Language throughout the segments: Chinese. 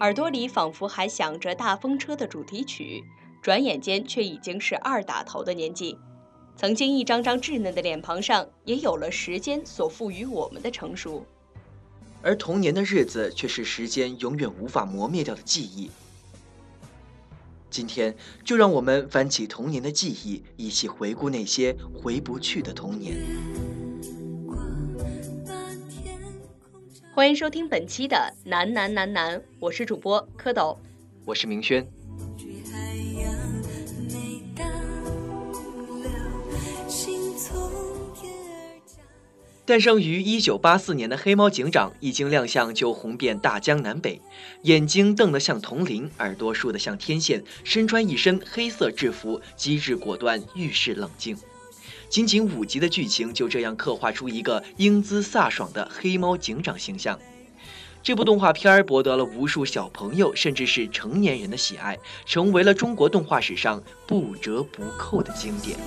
耳朵里仿佛还响着大风车的主题曲，转眼间却已经是二打头的年纪。曾经一张张稚嫩的脸庞上，也有了时间所赋予我们的成熟。而童年的日子，却是时间永远无法磨灭掉的记忆。今天，就让我们翻起童年的记忆，一起回顾那些回不去的童年。欢迎收听本期的《男男男男》，我是主播蝌蚪，我是明轩。诞生于一九八四年的黑猫警长一经亮相就红遍大江南北，眼睛瞪得像铜铃，耳朵竖得像天线，身穿一身黑色制服，机智果断，遇事冷静。仅仅五集的剧情就这样刻画出一个英姿飒爽的黑猫警长形象。这部动画片儿博得了无数小朋友甚至是成年人的喜爱，成为了中国动画史上不折不扣的经典。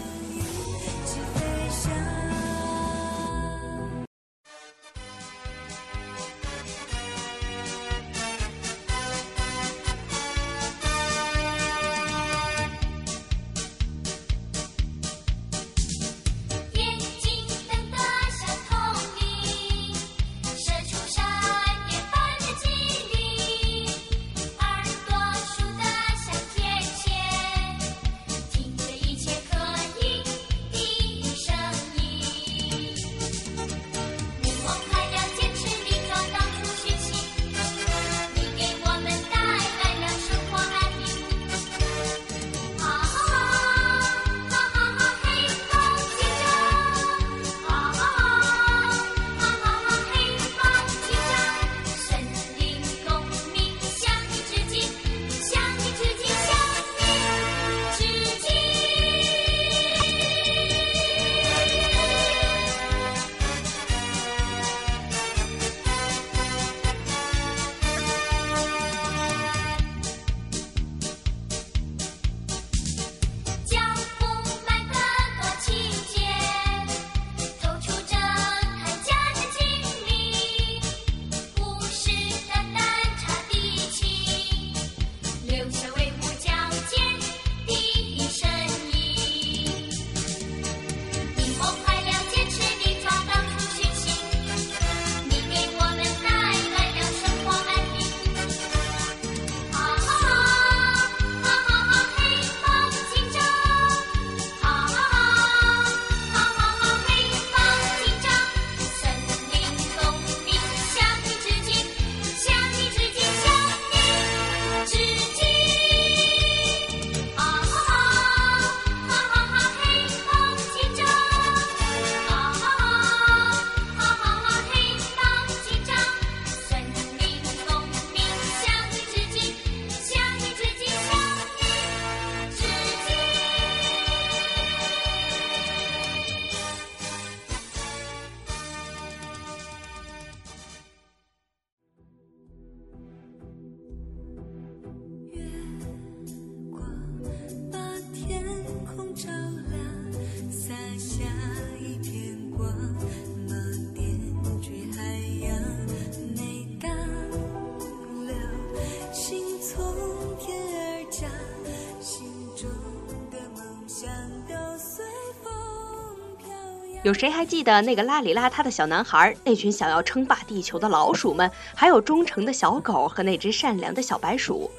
有谁还记得那个邋里邋遢的小男孩？那群想要称霸地球的老鼠们，还有忠诚的小狗和那只善良的小白鼠。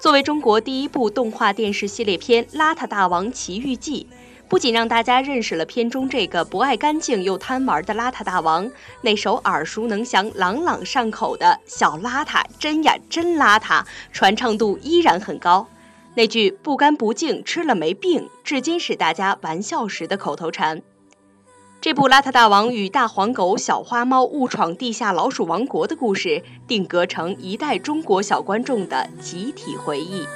作为中国第一部动画电视系列片《邋遢大王奇遇记》，不仅让大家认识了片中这个不爱干净又贪玩的邋遢大王，那首耳熟能详、朗朗上口的“小邋遢真呀真邋遢”传唱度依然很高。那句“不干不净吃了没病”，至今是大家玩笑时的口头禅。这部《邋遢大王与大黄狗、小花猫误闯地下老鼠王国》的故事，定格成一代中国小观众的集体回忆。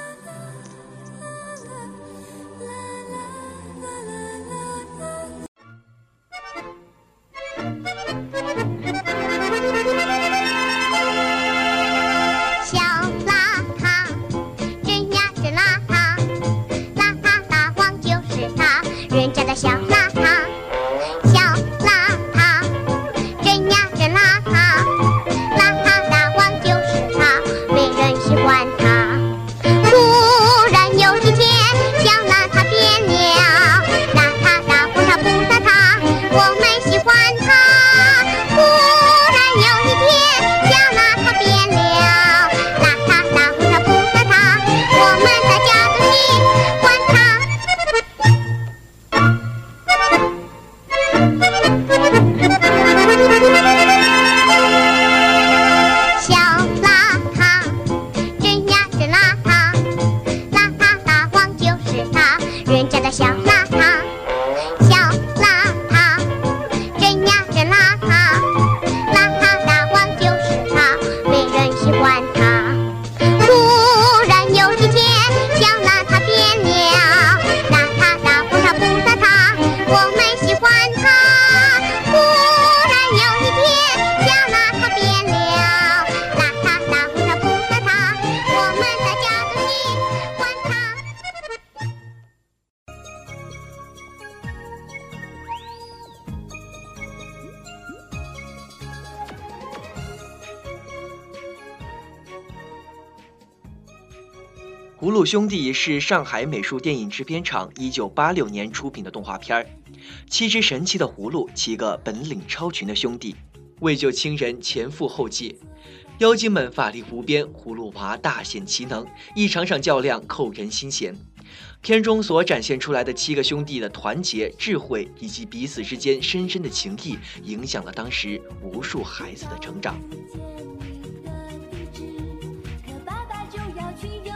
兄弟》是上海美术电影制片厂1986年出品的动画片。七只神奇的葫芦，七个本领超群的兄弟，为救亲人前赴后继，妖精们法力无边，葫芦娃大显其能，一场场较量扣人心弦。片中所展现出来的七个兄弟的团结、智慧以及彼此之间深深的情谊，影响了当时无数孩子的成长爸爸就要去勇。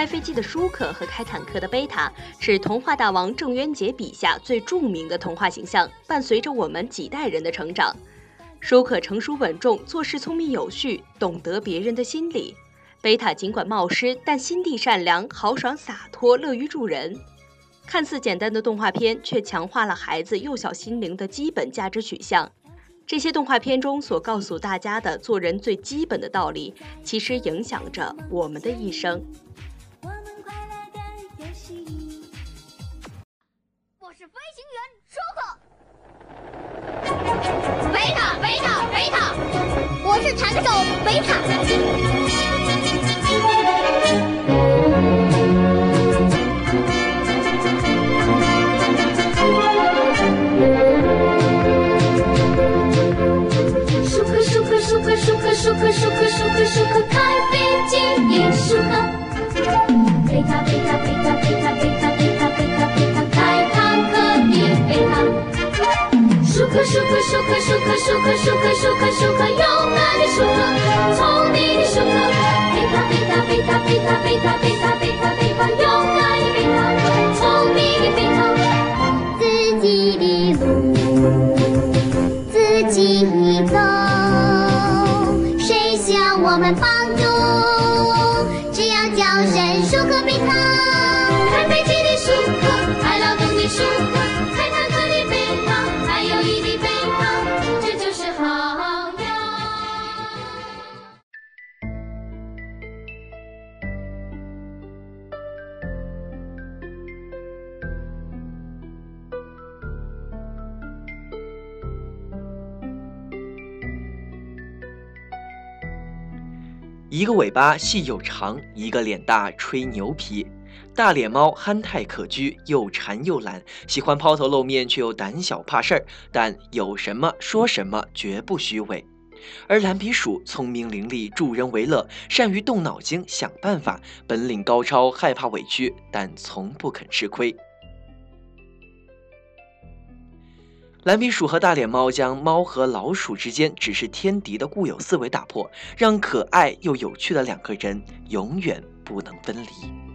开飞机的舒克和开坦克的贝塔是童话大王郑渊洁笔下最著名的童话形象，伴随着我们几代人的成长。舒克成熟稳重，做事聪明有序，懂得别人的心理；贝塔尽管冒失，但心地善良、豪爽洒脱、乐于助人。看似简单的动画片，却强化了孩子幼小心灵的基本价值取向。这些动画片中所告诉大家的做人最基本的道理，其实影响着我们的一生。是飞行员舒克，贝塔贝塔贝塔，我是弹手贝塔。克舒克舒克舒克舒克舒克舒克勇敢的舒克，聪明的舒克，贝塔贝塔贝塔贝塔贝塔贝塔贝塔贝塔勇敢的贝塔，聪明的贝塔，自己的路一个尾巴细又长，一个脸大吹牛皮。大脸猫憨态可掬，又馋又懒，喜欢抛头露面，却又胆小怕事儿。但有什么说什么，绝不虚伪。而蓝皮鼠聪明伶俐，助人为乐，善于动脑筋想办法，本领高超，害怕委屈，但从不肯吃亏。蓝皮鼠和大脸猫将猫和老鼠之间只是天敌的固有思维打破，让可爱又有趣的两个人永远不能分离。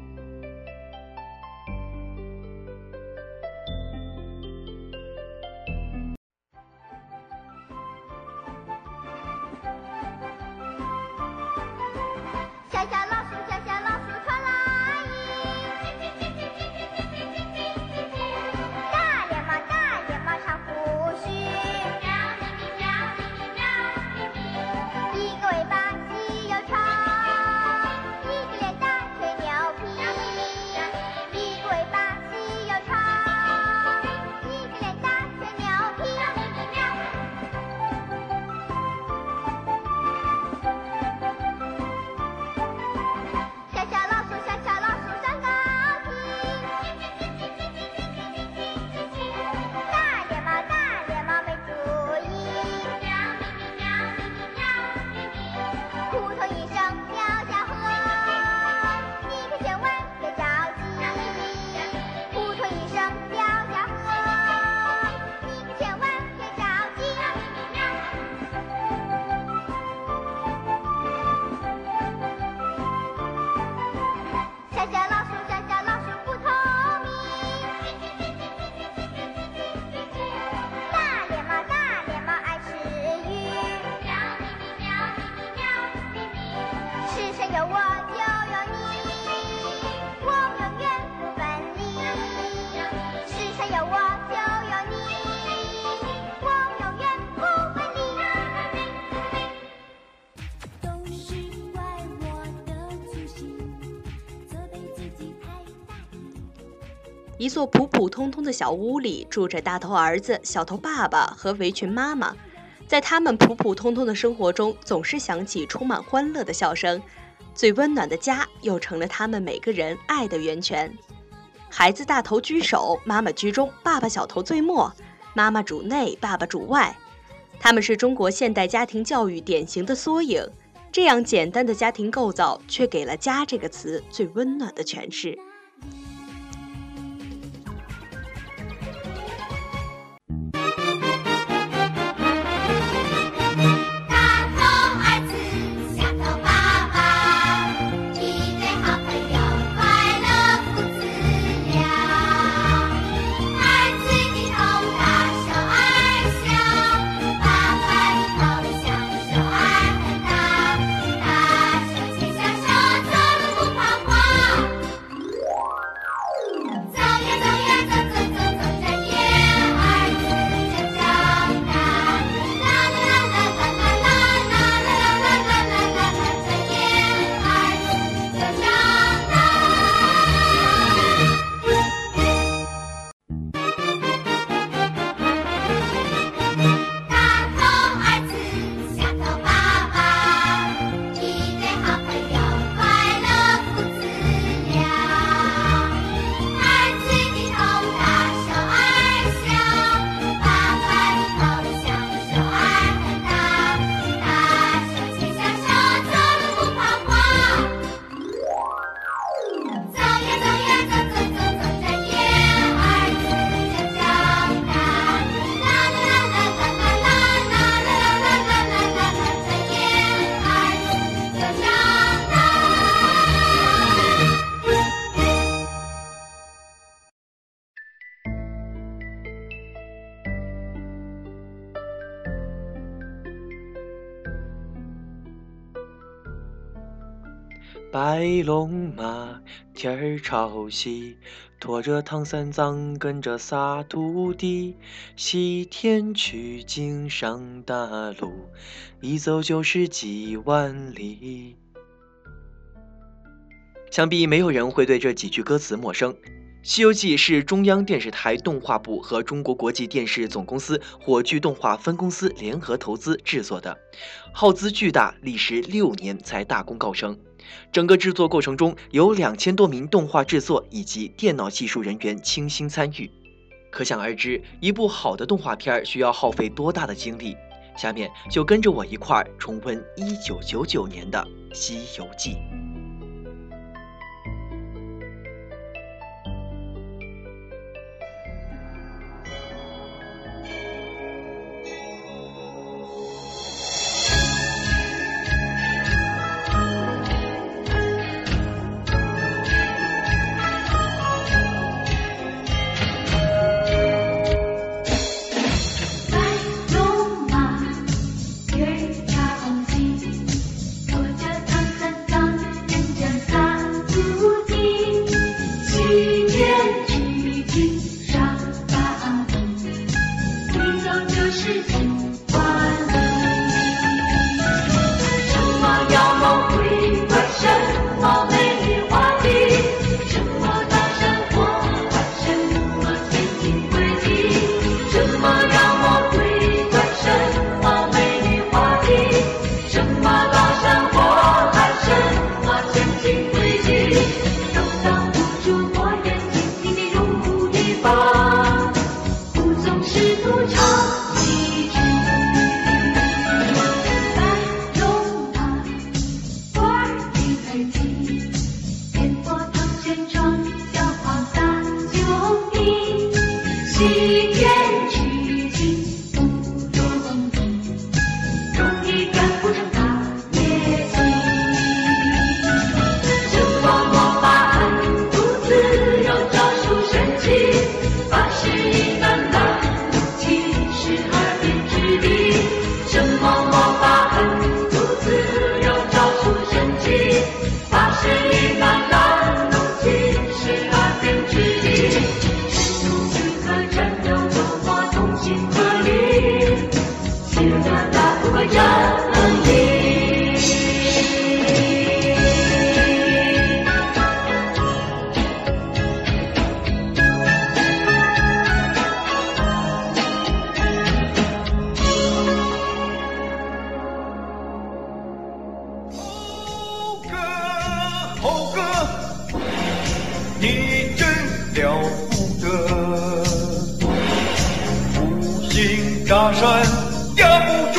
学了一座普普通通的小屋里，住着大头儿子、小头爸爸和围裙妈妈。在他们普普通通的生活中，总是响起充满欢乐的笑声。最温暖的家，又成了他们每个人爱的源泉。孩子大头居首，妈妈居中，爸爸小头最末。妈妈主内，爸爸主外。他们是中国现代家庭教育典型的缩影。这样简单的家庭构造，却给了“家”这个词最温暖的诠释。白龙马，天儿朝西，驮着唐三藏，跟着仨徒弟，西天取经上大路，一走就是几万里。想必没有人会对这几句歌词陌生。《西游记》是中央电视台动画部和中国国际电视总公司火炬动画分公司联合投资制作的，耗资巨大，历时六年才大功告成。整个制作过程中有两千多名动画制作以及电脑技术人员倾心参与，可想而知，一部好的动画片需要耗费多大的精力。下面就跟着我一块儿重温一九九九年的《西游记》。西天取炸山压不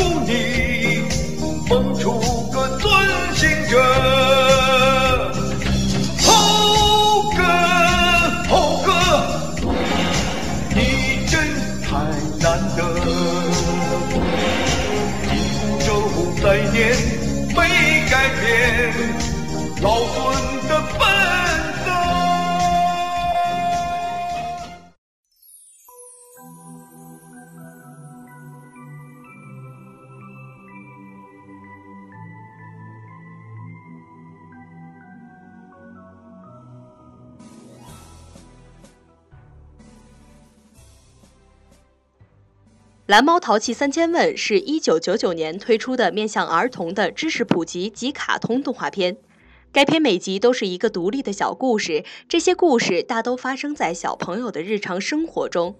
蓝猫淘气三千问是一九九九年推出的面向儿童的知识普及及卡通动画片。该片每集都是一个独立的小故事，这些故事大都发生在小朋友的日常生活中，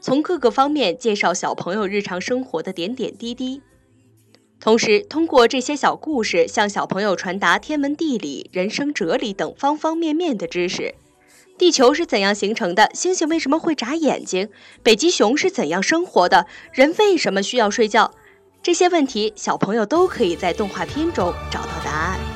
从各个方面介绍小朋友日常生活的点点滴滴。同时，通过这些小故事，向小朋友传达天文地理、人生哲理等方方面面的知识。地球是怎样形成的？星星为什么会眨眼睛？北极熊是怎样生活的？人为什么需要睡觉？这些问题，小朋友都可以在动画片中找到答案。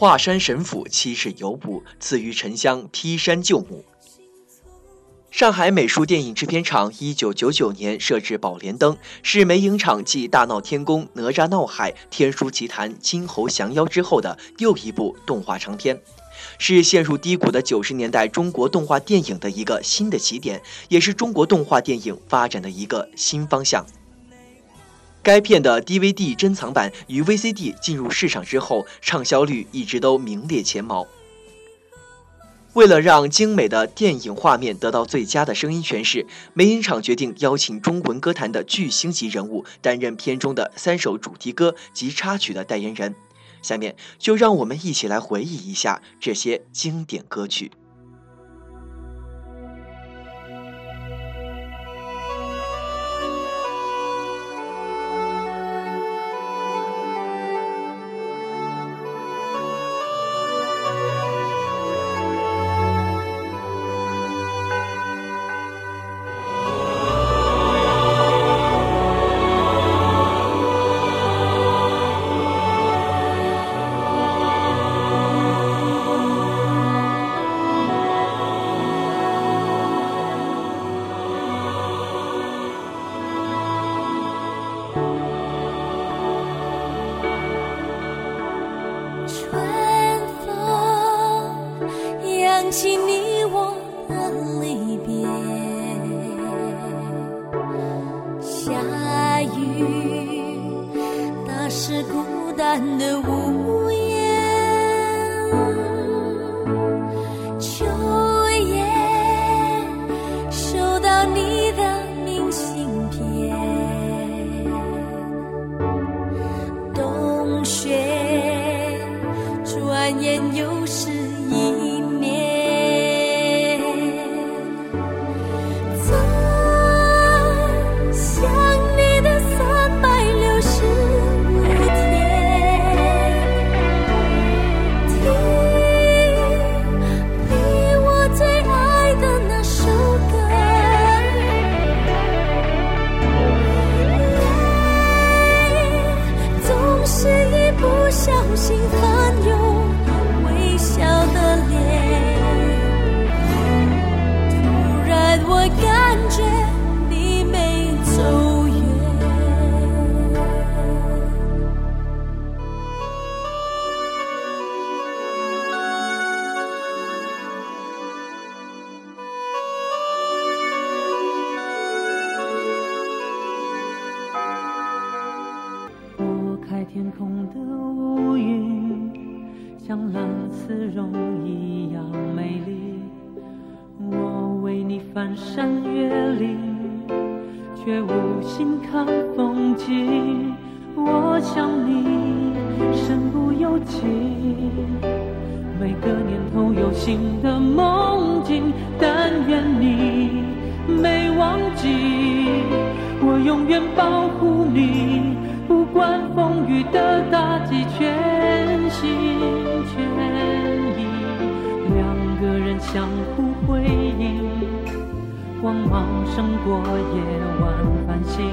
华山神府七世游步，赐予沉香劈山救母。上海美术电影制片厂一九九九年设置宝莲灯，是美影厂继《大闹天宫》《哪吒闹海》《天书奇谭》《金猴降妖》之后的又一部动画长片，是陷入低谷的九十年代中国动画电影的一个新的起点，也是中国动画电影发展的一个新方向。该片的 DVD 珍藏版与 VCD 进入市场之后，畅销率一直都名列前茅。为了让精美的电影画面得到最佳的声音诠释，美影厂决定邀请中文歌坛的巨星级人物担任片中的三首主题歌及插曲的代言人。下面就让我们一起来回忆一下这些经典歌曲。身不由己，每个念头有新的梦境，但愿你没忘记，我永远保护你，不管风雨的打击，全心全意，两个人相互辉映，光芒胜过夜晚繁星。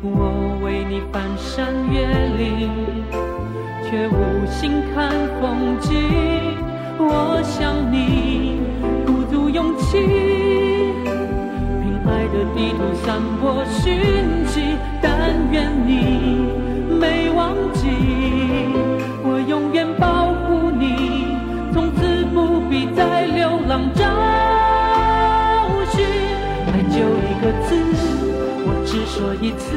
我为你翻山越岭，却无心看风景。我想你鼓足勇气，凭爱的地图散播讯息。但愿你没忘记，我永远保护你，从此不必再流浪找寻。爱就一个字。我只说一次，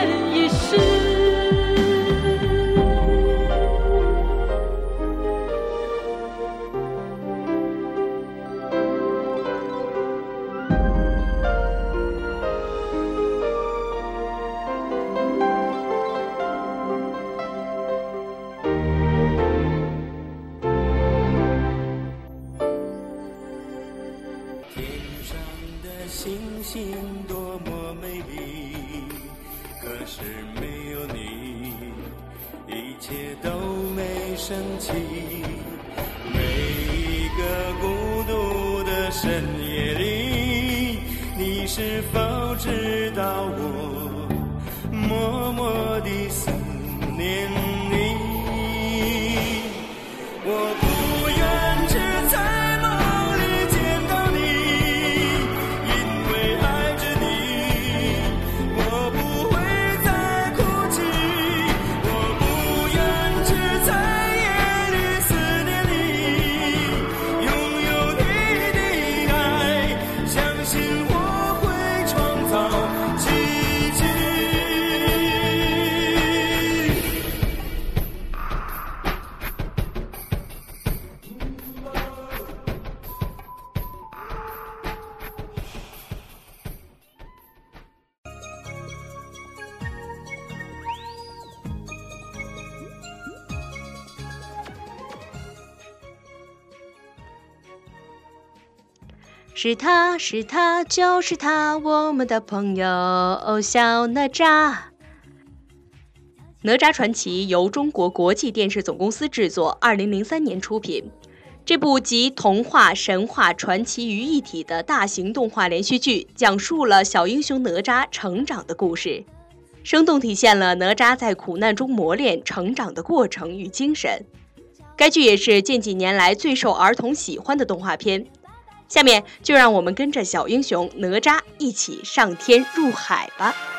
切都没升起。每一个孤独的深夜里，你是否知道我是他是他就是他，我们的朋友哦，小哪吒。《哪吒传奇》由中国国际电视总公司制作，二零零三年出品。这部集童话、神话、传奇于一体的大型动画连续剧，讲述了小英雄哪吒成长的故事，生动体现了哪吒在苦难中磨练成长的过程与精神。该剧也是近几年来最受儿童喜欢的动画片。下面就让我们跟着小英雄哪吒一起上天入海吧。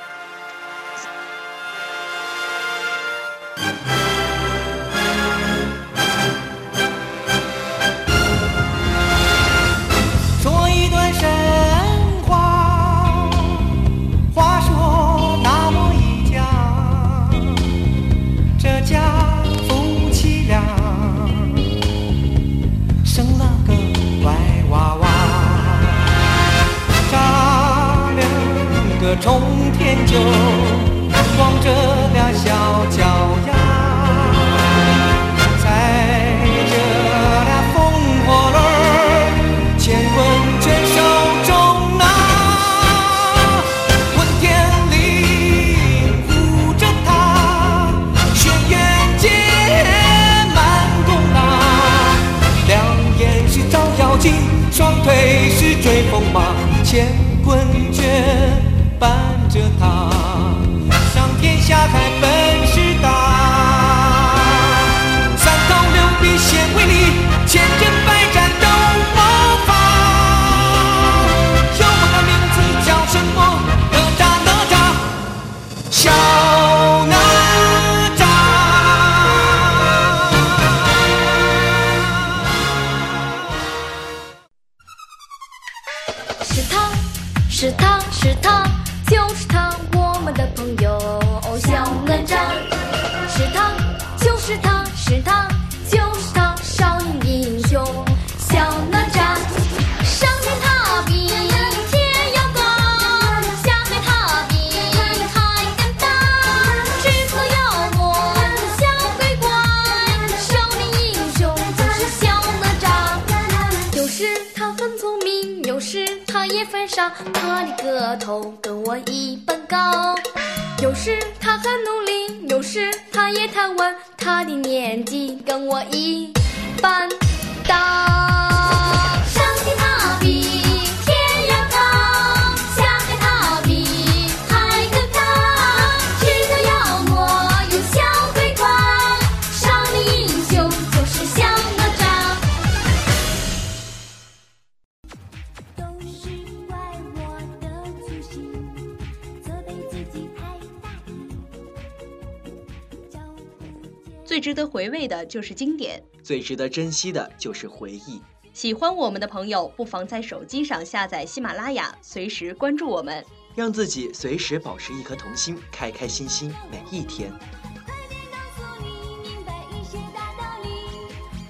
回味的就是经典，最值得珍惜的就是回忆。喜欢我们的朋友，不妨在手机上下载喜马拉雅，随时关注我们，让自己随时保持一颗童心，开开心心每一天。快点告诉你，明白一些大道理。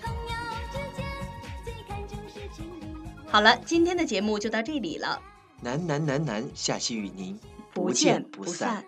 朋友之间最看重是情。好了，今天的节目就到这里了。南南南南，下期与您不见不散。